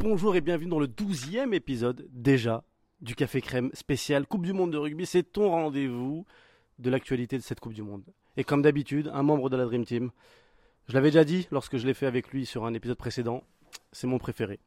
Bonjour et bienvenue dans le douzième épisode déjà du Café Crème spécial Coupe du Monde de rugby. C'est ton rendez-vous de l'actualité de cette Coupe du Monde. Et comme d'habitude, un membre de la Dream Team. Je l'avais déjà dit lorsque je l'ai fait avec lui sur un épisode précédent, c'est mon préféré.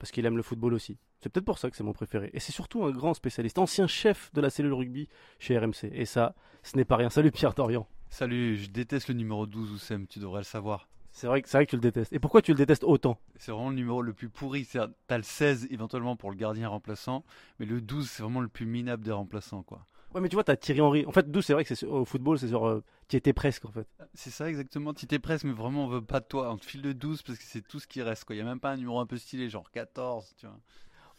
Parce qu'il aime le football aussi. C'est peut-être pour ça que c'est mon préféré. Et c'est surtout un grand spécialiste, ancien chef de la cellule rugby chez RMC. Et ça, ce n'est pas rien. Salut Pierre Dorian. Salut, je déteste le numéro 12 Oussem, tu devrais le savoir. C'est vrai, que- c'est vrai que tu le détestes. Et pourquoi tu le détestes autant? C'est vraiment le numéro le plus pourri. C'est- T'as le 16 éventuellement pour le gardien remplaçant, mais le 12 c'est vraiment le plus minable des remplaçants quoi. Ouais, mais tu vois, t'as Thierry Henry. En fait, 12, c'est vrai que c'est sur- au football, c'est sur. tu étais presque en fait. C'est ça exactement, tu t'es presque, mais vraiment on veut pas de toi. On te file le 12 parce que c'est tout ce qui reste quoi. Il y a même pas un numéro un peu stylé, genre 14, tu vois.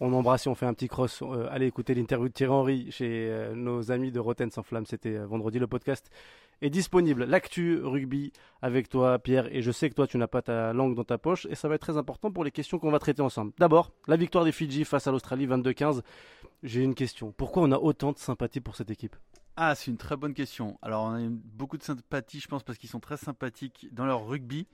On embrasse et on fait un petit cross. Euh, allez écouter l'interview de Thierry Henry chez euh, nos amis de Rotten sans flamme. C'était euh, vendredi. Le podcast est disponible. L'actu rugby avec toi, Pierre. Et je sais que toi, tu n'as pas ta langue dans ta poche. Et ça va être très important pour les questions qu'on va traiter ensemble. D'abord, la victoire des Fidji face à l'Australie 22-15. J'ai une question. Pourquoi on a autant de sympathie pour cette équipe? Ah, c'est une très bonne question. Alors, on a beaucoup de sympathie, je pense, parce qu'ils sont très sympathiques dans leur rugby.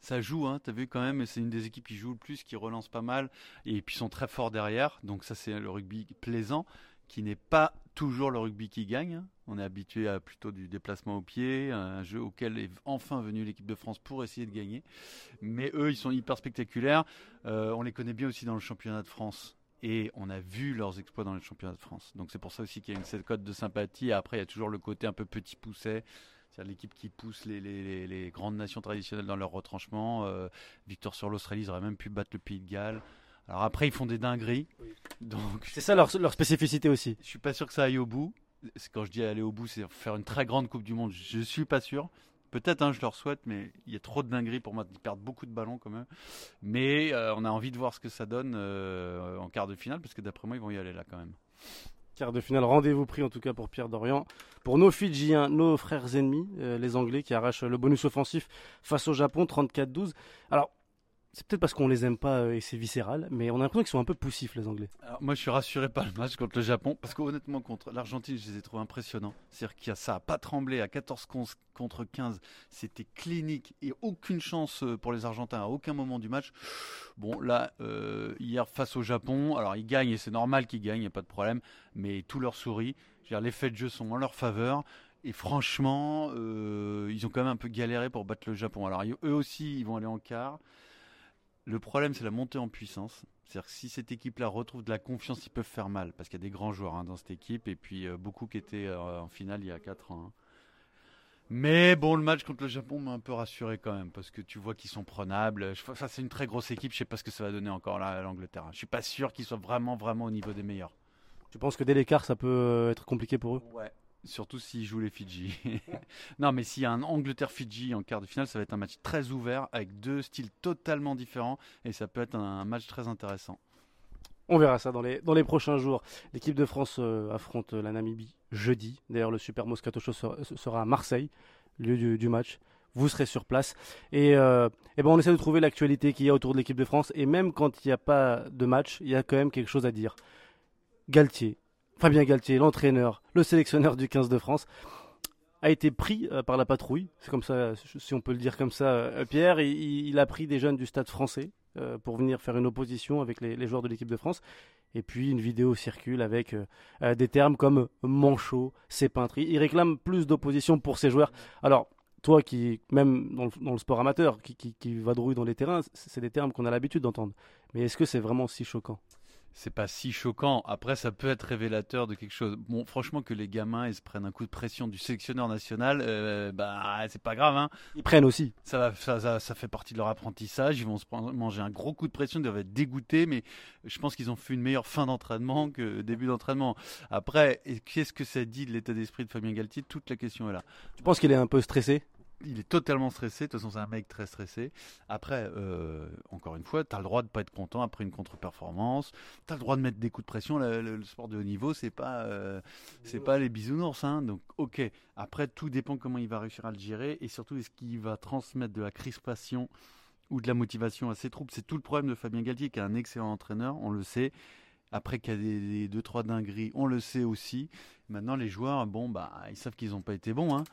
Ça joue, hein, t'as vu quand même, c'est une des équipes qui joue le plus, qui relance pas mal, et puis sont très forts derrière. Donc ça, c'est le rugby plaisant, qui n'est pas toujours le rugby qui gagne. On est habitué à plutôt du déplacement au pied, un jeu auquel est enfin venue l'équipe de France pour essayer de gagner. Mais eux, ils sont hyper spectaculaires. Euh, on les connaît bien aussi dans le championnat de France. Et on a vu leurs exploits dans le championnat de France. Donc c'est pour ça aussi qu'il y a une cette cote de sympathie. Après, il y a toujours le côté un peu petit pousset. C'est-à-dire l'équipe qui pousse les, les- les- les grandes nations traditionnelles dans leur retranchement. Euh, victoire sur l'Australie, ils auraient même pu battre le Pays de Galles. Alors après, ils font des dingueries. Donc C'est ça leur, leur spécificité aussi. je suis pas sûr que ça aille au bout. Quand je dis aller au bout, c'est faire une très grande Coupe du Monde. Je suis pas sûr. Peut-être, hein, je leur souhaite, mais il y a trop de dingueries pour moi. Ils perdent beaucoup de ballons quand même. Mais euh, on a envie de voir ce que ça donne euh, en quart de finale, parce que d'après moi, ils vont y aller là quand même. Quart de finale, rendez-vous pris en tout cas pour Pierre Dorian. Pour nos Fidjiens, nos frères ennemis, euh, les Anglais qui arrachent le bonus offensif face au Japon, 34-12. Alors, c'est peut-être parce qu'on les aime pas euh, et c'est viscéral, mais on a l'impression qu'ils sont un peu poussifs, les Anglais. Moi, je suis rassuré par le match contre le Japon, parce qu'honnêtement, contre l'Argentine, je les ai trouvés impressionnants. C'est-à-dire qu'il ça a pas tremblé à 14 con- contre 15. C'était clinique et aucune chance euh, pour les Argentins à aucun moment du match. Bon, là, euh, hier, face au Japon, alors ils gagnent et c'est normal qu'ils gagnent, il n'y a pas de problème, mais tout leur sourit. Les faits de jeu sont en leur faveur. Et franchement, ils ont quand même un peu galéré pour battre le Japon. Alors, eux aussi, ils vont aller en quart. Le problème, c'est la montée en puissance. C'est-à-dire que si cette équipe-là retrouve de la confiance, ils peuvent faire mal. Parce qu'il y a des grands joueurs hein, dans cette équipe. Et puis euh, beaucoup qui étaient euh, en finale il y a 4 ans. hein. Mais bon, le match contre le Japon m'a un peu rassuré quand même. Parce que tu vois qu'ils sont prenables. Ça, c'est une très grosse équipe. Je sais pas ce que ça va donner encore là à l'Angleterre. Je suis pas sûr qu'ils soient vraiment, vraiment au niveau des meilleurs. Tu penses que dès l'écart, ça peut euh, être compliqué pour eux? Ouais. Surtout s'ils jouent les Fidji. non, mais s'il y a un Angleterre-Fidji en quart de finale, ça va être un match très ouvert avec deux styles totalement différents et ça peut être un match très intéressant. On verra ça dans les, dans les prochains jours. L'équipe de France euh, affronte la Namibie jeudi. D'ailleurs, le Super Moscato Show sera, sera à Marseille, lieu du, match. Vous serez sur place. Et, euh, eh ben on essaie de trouver l'actualité qu'il y a autour de l'équipe de France. Et même quand il n'y a pas de match, il y a quand même quelque chose à dire. Galtier, Fabien Galtier, l'entraîneur, le sélectionneur du 15 de France, a été pris euh, par la patrouille. C'est comme ça, si on peut le dire comme ça, euh, Pierre. Il, il a pris des jeunes du stade français euh, pour venir faire une opposition avec les, joueurs de l'équipe de France. Et puis une vidéo circule avec des termes comme manchot, c'est peintre. Il réclame plus d'opposition pour ses joueurs. Alors, toi qui, même dans le, sport amateur, qui, qui, qui vadrouille dans les terrains, c'est des termes qu'on a l'habitude d'entendre. Mais est-ce que c'est vraiment si choquant? C'est pas si choquant. Après, ça peut être révélateur de quelque chose. Bon, franchement, que les gamins ils se prennent un coup de pression du sélectionneur national, euh, bah c'est pas grave. Hein. Ils prennent aussi. Ça, va, ça, ça, ça fait partie de leur apprentissage. Ils vont se prendre- manger un gros coup de pression, ils doivent être dégoûtés, mais je pense qu'ils ont fait une meilleure fin d'entraînement que début d'entraînement. Après, qu'est-ce que ça dit de l'état d'esprit de Fabien Galtier? Toute la question est là. Tu penses qu'il est un peu stressé? Il est totalement stressé. De toute façon, c'est un mec très stressé. Après, euh, encore une fois, tu as le droit de pas être content après une contre-performance. Tu as le droit de mettre des coups de pression. Le, le- le sport de haut niveau, c'est pas, euh, c'est pas les bisounours. Hein. Donc, ok. Après, tout dépend comment il va réussir à le gérer et surtout est-ce qu'il va transmettre de la crispation ou de la motivation à ses troupes. C'est tout le problème de Fabien Galtier, qui est un excellent entraîneur, on le sait. Après qu'il y a des, des deux trois dingueries, on le sait aussi. Maintenant, les joueurs, bon, bah, ils savent qu'ils n'ont pas été bons. Hein.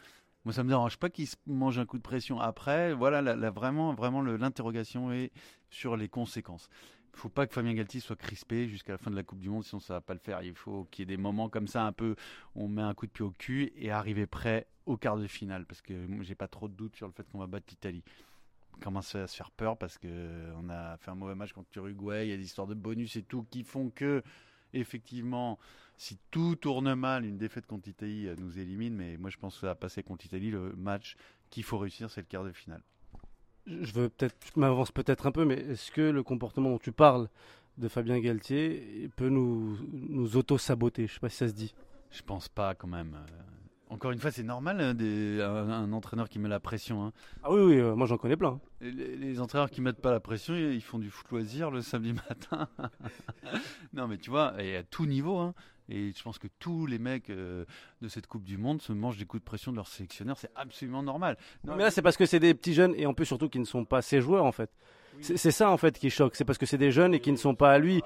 Moi, ça me dérange pas qu'ils se mangent un coup de pression. Après, voilà, vraiment, vraiment, l'interrogation est sur les conséquences. faut pas que Fabien Galtier soit crispé jusqu'à la fin de la Coupe du Monde, sinon ça va pas le faire. Il faut qu'il y ait des moments comme ça, un peu, on met un coup de pied au cul et arriver prêt au quart de finale, parce que j'ai pas trop de doutes sur le fait qu'on va battre l'Italie. Commence à se faire peur parce que on a fait un mauvais match contre l'Uruguay, il y a des histoires de bonus et tout qui font que effectivement, si tout tourne mal, une défaite contre l'Italie nous élimine. Mais moi, je pense que ça va passer contre l'Italie. Le match qu'il faut réussir, c'est le quart de finale je veux peut-être, m'avance peut-être un peu, mais est-ce que le comportement dont tu parles de Fabien Galtier peut nous, nous auto-saboter? Je sais pas si ça se dit. Je pense pas quand même. Encore une fois, c'est normal hein, un, entraîneur qui met la pression. Hein. Ah oui, oui, euh, moi j'en connais plein. Les, entraîneurs qui mettent pas la pression, ils font du foot loisir le samedi matin. non, mais tu vois, et à tout niveau. Hein. Et je pense que tous les mecs euh, de cette Coupe du Monde se mangent des coups de pression de leur sélectionneur. C'est absolument normal. Non, mais là, c'est parce que c'est des petits jeunes et en plus surtout qui ne sont pas ses joueurs en fait. C'est ça en fait qui choque. C'est parce que c'est des jeunes et qui ne sont pas à lui.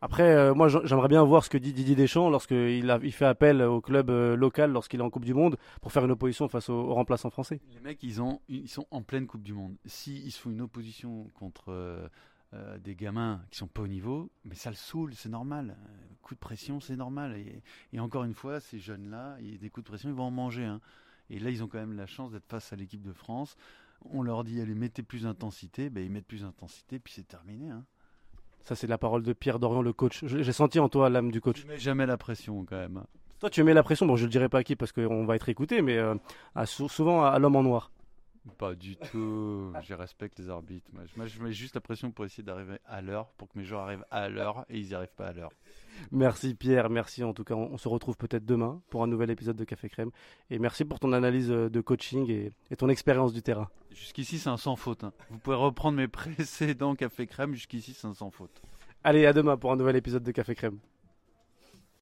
Après, euh, moi, j'aimerais bien voir ce que dit Didier Deschamps lorsqu'il il fait appel au club euh, local lorsqu'il est en Coupe du Monde pour faire une opposition face aux, remplaçants français. Les mecs, ils, ont, ils sont en pleine Coupe du Monde. S'ils se font une opposition contre euh, des gamins qui sont pas au niveau, mais ça le saoule, c'est normal. coup de pression, c'est normal. Et, encore une fois, ces jeunes-là, des coups de pression, ils vont en manger. Hein. Et là, ils ont quand même la chance d'être face à l'équipe de France. On leur dit, allez, mettez plus d'intensité. Ben, ils mettent plus d'intensité, puis c'est terminé. Hein. Ça, c'est la parole de Pierre Dorian, le coach. J'ai senti en toi l'âme du coach. Je mets jamais la pression quand même. Toi, tu mets la pression. Bon, je ne dirai pas à qui parce qu'on va être écouté, mais euh, souvent à, l'homme en noir. Pas du tout. je respecte les arbitres. Moi, je mets juste la pression pour essayer d'arriver à l'heure, pour que mes joueurs arrivent à l'heure et ils n'y arrivent pas à l'heure. Merci Pierre, merci en tout cas. On, se retrouve peut-être demain pour un nouvel épisode de Café Crème. Et merci pour ton analyse euh, de coaching et, ton expérience du terrain. Jusqu'ici, c'est un sans faute. Hein. Vous pouvez reprendre mes précédents Café Crème. Jusqu'ici, c'est un sans faute. Allez, à demain pour un nouvel épisode de Café Crème.